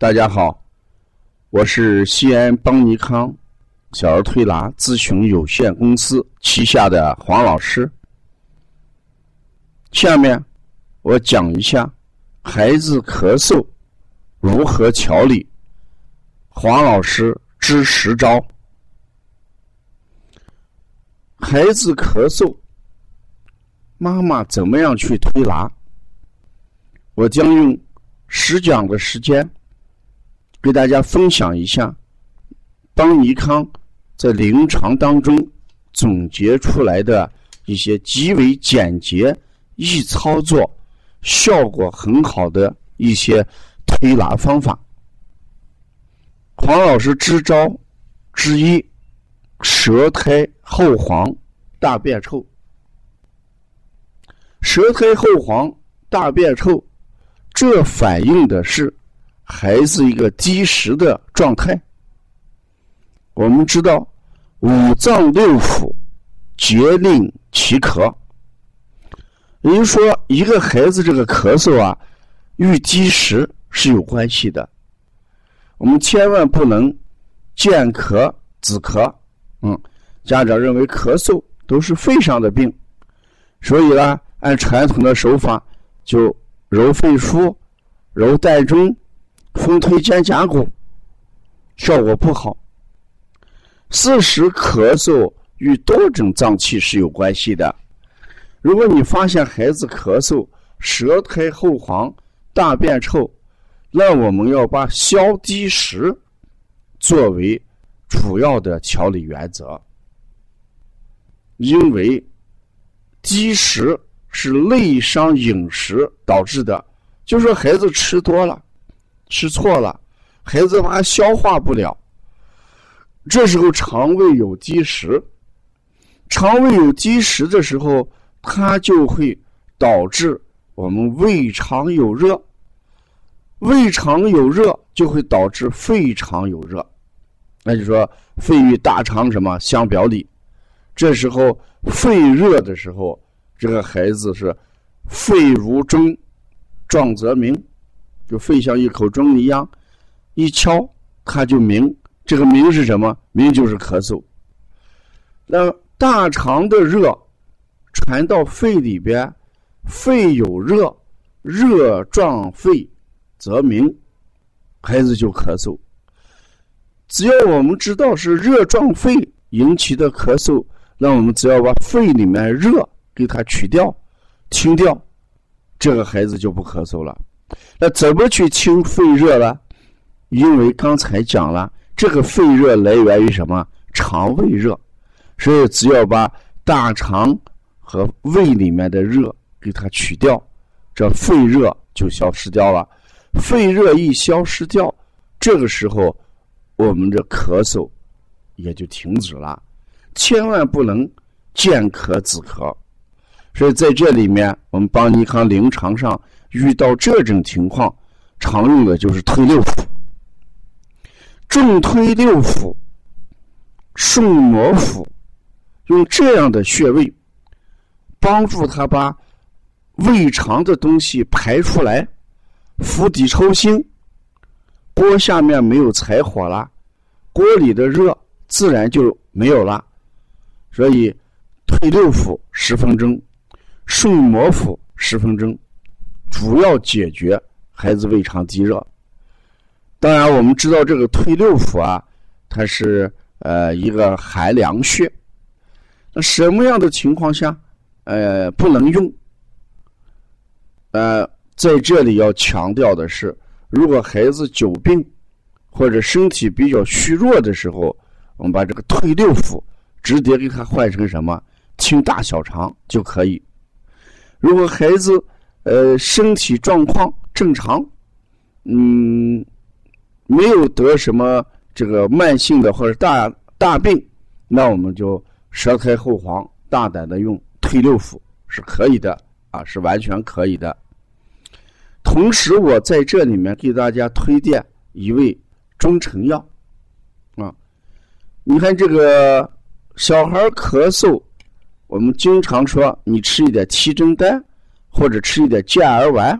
大家好，我是西安邦尼康小儿推拿咨询有限公司旗下的黄老师。下面我讲一下孩子咳嗽如何调理。黄老师支十招。孩子咳嗽，妈妈怎么样去推拿？我将用十讲的时间。给大家分享一下，邦尼康在临床当中总结出来的一些极为简洁、易操作、效果很好的一些推拿方法。黄老师支招之一：舌苔厚黄、大便臭。舌苔厚黄、大便臭，这反映的是。孩子一个积食的状态。我们知道，五脏六腑皆令其咳。也就是说，一个孩子这个咳嗽啊，与积食是有关系的。我们千万不能见咳止咳。嗯，家长认为咳嗽都是肺上的病，所以呢，按传统的手法就揉肺腧、揉膻中。风推肩胛骨，效果不好。事实咳嗽与多种脏器是有关系的。如果你发现孩子咳嗽、舌苔厚黄、大便臭，那我们要把消积食作为主要的调理原则，因为积食是内伤饮食导致的，就说孩子吃多了。吃错了，孩子他消化不了。这时候肠胃有积食，肠胃有积食的时候，它就会导致我们胃肠有热，胃肠有热就会导致肺肠有热，那就说肺与大肠什么相表里。这时候肺热的时候，这个孩子是肺如钟，壮则鸣。就肺像一口钟一样，一敲它就鸣。这个鸣是什么？鸣就是咳嗽。那大肠的热传到肺里边，肺有热，热壮肺则鸣，孩子就咳嗽。只要我们知道是热壮肺引起的咳嗽，那我们只要把肺里面热给它取掉、清掉，这个孩子就不咳嗽了。那怎么去清肺热呢？因为刚才讲了，这个肺热来源于什么？肠胃热，所以只要把大肠和胃里面的热给它取掉，这肺热就消失掉了。肺热一消失掉，这个时候我们的咳嗽也就停止了。千万不能见咳止咳。所以在这里面，我们邦尼康临床上。遇到这种情况，常用的就是推六腑，重推六腑、顺摩腹，用这样的穴位，帮助他把胃肠的东西排出来，釜底抽薪，锅下面没有柴火了，锅里的热自然就没有了。所以推六腑十分钟，顺摩腹十分钟。主要解决孩子胃肠积热。当然，我们知道这个推六腑啊，它是呃一个寒凉穴。那什么样的情况下呃不能用？呃，在这里要强调的是，如果孩子久病或者身体比较虚弱的时候，我们把这个推六腑直接给他换成什么清大小肠就可以。如果孩子，呃，身体状况正常，嗯，没有得什么这个慢性的或者大大病，那我们就舌苔厚黄，大胆的用推六腑是可以的啊，是完全可以的。同时，我在这里面给大家推荐一味中成药啊，你看这个小孩咳嗽，我们经常说你吃一点七珍丹。或者吃一点健儿丸，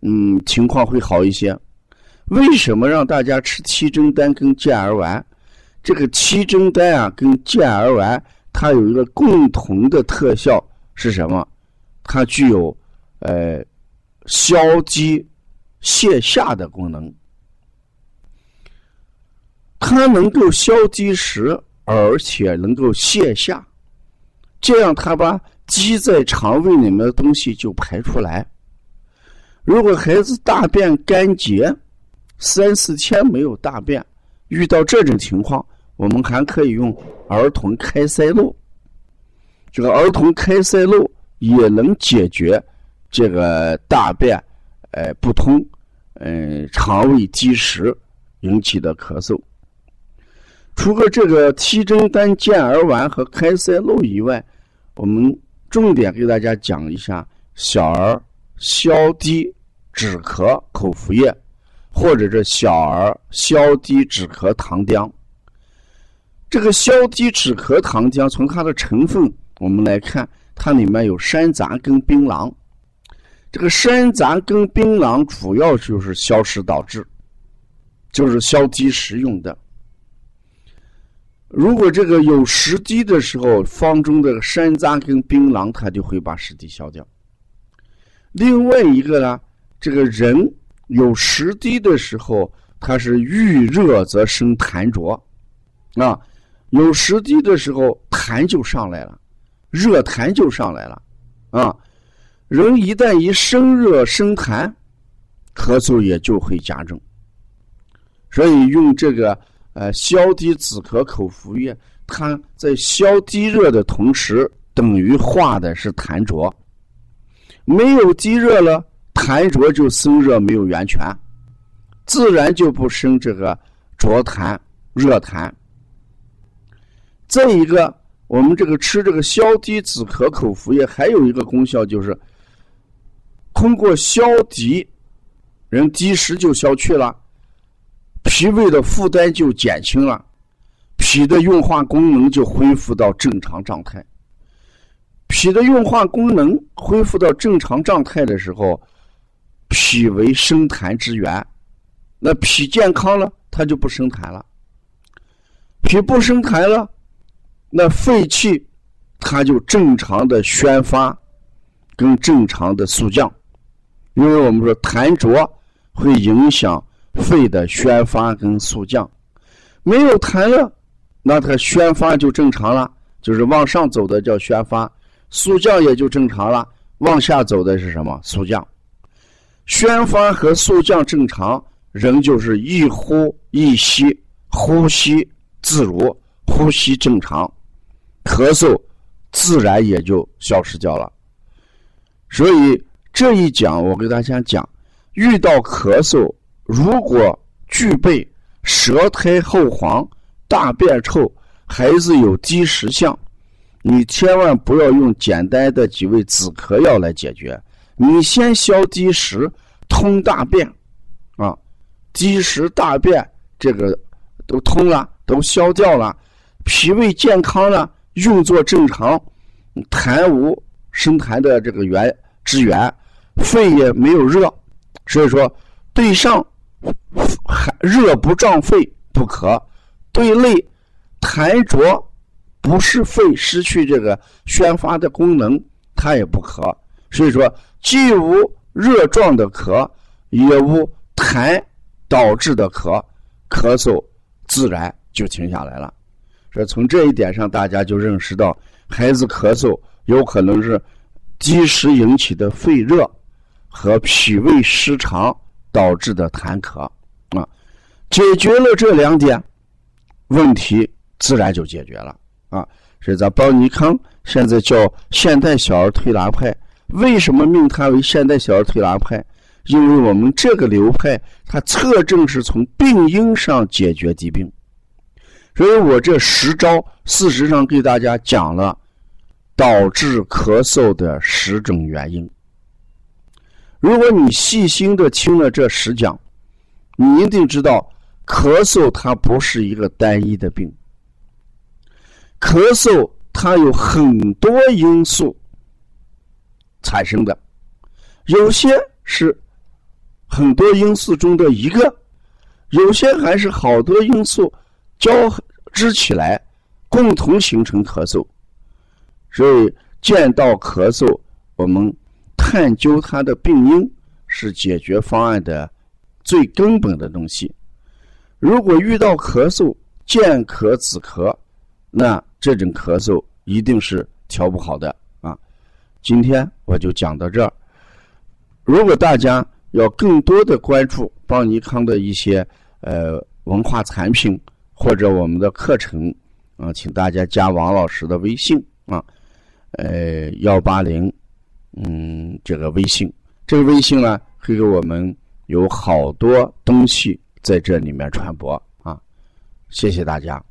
嗯，情况会好一些。为什么让大家吃七珍丹跟健儿丸？这个七珍丹啊，跟健儿丸，它有一个共同的特效是什么？它具有呃消积泻下的功能，它能够消积食，而且能够泻下，这样它把积在肠胃里面的东西就排出来。如果孩子大便干结，三四天没有大便，遇到这种情况，我们还可以用儿童开塞露。这个儿童开塞露也能解决这个大便呃不通，嗯，肠胃积食引起的咳嗽。除了这个七珍丹、健儿丸和开塞露以外，我们重点给大家讲一下小儿消滴止咳口服液。或者是小儿消滴止咳糖浆。这个消滴止咳糖浆，从它的成分我们来看，它里面有山楂跟槟榔。这个山楂跟槟榔主要就是消食导滞，就是消积食用的。如果这个有湿低的时候，方中的山楂跟槟榔，它就会把湿低消掉。另外一个呢，这个人。有湿低的时候，它是遇热则生痰浊，啊，有湿低的时候痰就上来了，热痰就上来了，啊，人一旦一生热生痰，咳嗽也就会加重。所以用这个呃消低止咳口服液，它在消低热的同时，等于化的是痰浊，没有低热了。痰浊就生热没有源泉，自然就不生这个浊痰、热痰。再一个，我们这个吃这个消低止咳口服液，还有一个功效就是，通过消低，人积食就消去了，脾胃的负担就减轻了，脾的运化功能就恢复到正常状态。脾的运化功能恢复到正常状态的时候。脾为生痰之源，那脾健康了，它就不生痰了。脾不生痰了，那肺气它就正常的宣发，跟正常的肃降。因为我们说痰浊会影响肺的宣发跟肃降，没有痰了，那它宣发就正常了，就是往上走的叫宣发，肃降也就正常了，往下走的是什么？肃降。宣发和肃降正常，人就是一呼一吸，呼吸自如，呼吸正常，咳嗽自然也就消失掉了。所以这一讲，我给大家讲，遇到咳嗽，如果具备舌苔厚黄、大便臭、孩子有积食象，你千万不要用简单的几味止咳药来解决。你先消积食，通大便，啊，积食大便这个都通了，都消掉了，脾胃健康了，运作正常，痰无生痰的这个源之源，肺也没有热，所以说对上热不胀肺不可，对内痰浊不是肺失去这个宣发的功能，它也不可，所以说。既无热状的咳，也无痰导致的咳，咳嗽自然就停下来了。所以从这一点上，大家就认识到，孩子咳嗽有可能是积食引起的肺热和脾胃失常导致的痰咳啊。解决了这两点，问题自然就解决了啊。所以，咱邦尼康现在叫现代小儿推拿派。为什么命它为现代小儿推拿派？因为我们这个流派，它侧重是从病因上解决疾病。所以我这十招，事实上给大家讲了导致咳嗽的十种原因。如果你细心的听了这十讲，你一定知道，咳嗽它不是一个单一的病，咳嗽它有很多因素。产生的，有些是很多因素中的一个，有些还是好多因素交织起来，共同形成咳嗽。所以见到咳嗽，我们探究它的病因是解决方案的最根本的东西。如果遇到咳嗽，见咳止咳，那这种咳嗽一定是调不好的啊。今天我就讲到这儿。如果大家要更多的关注邦尼康的一些呃文化产品或者我们的课程啊，请大家加王老师的微信啊。呃，幺八零，嗯，这个微信，这个微信呢，会给我们有好多东西在这里面传播啊，谢谢大家。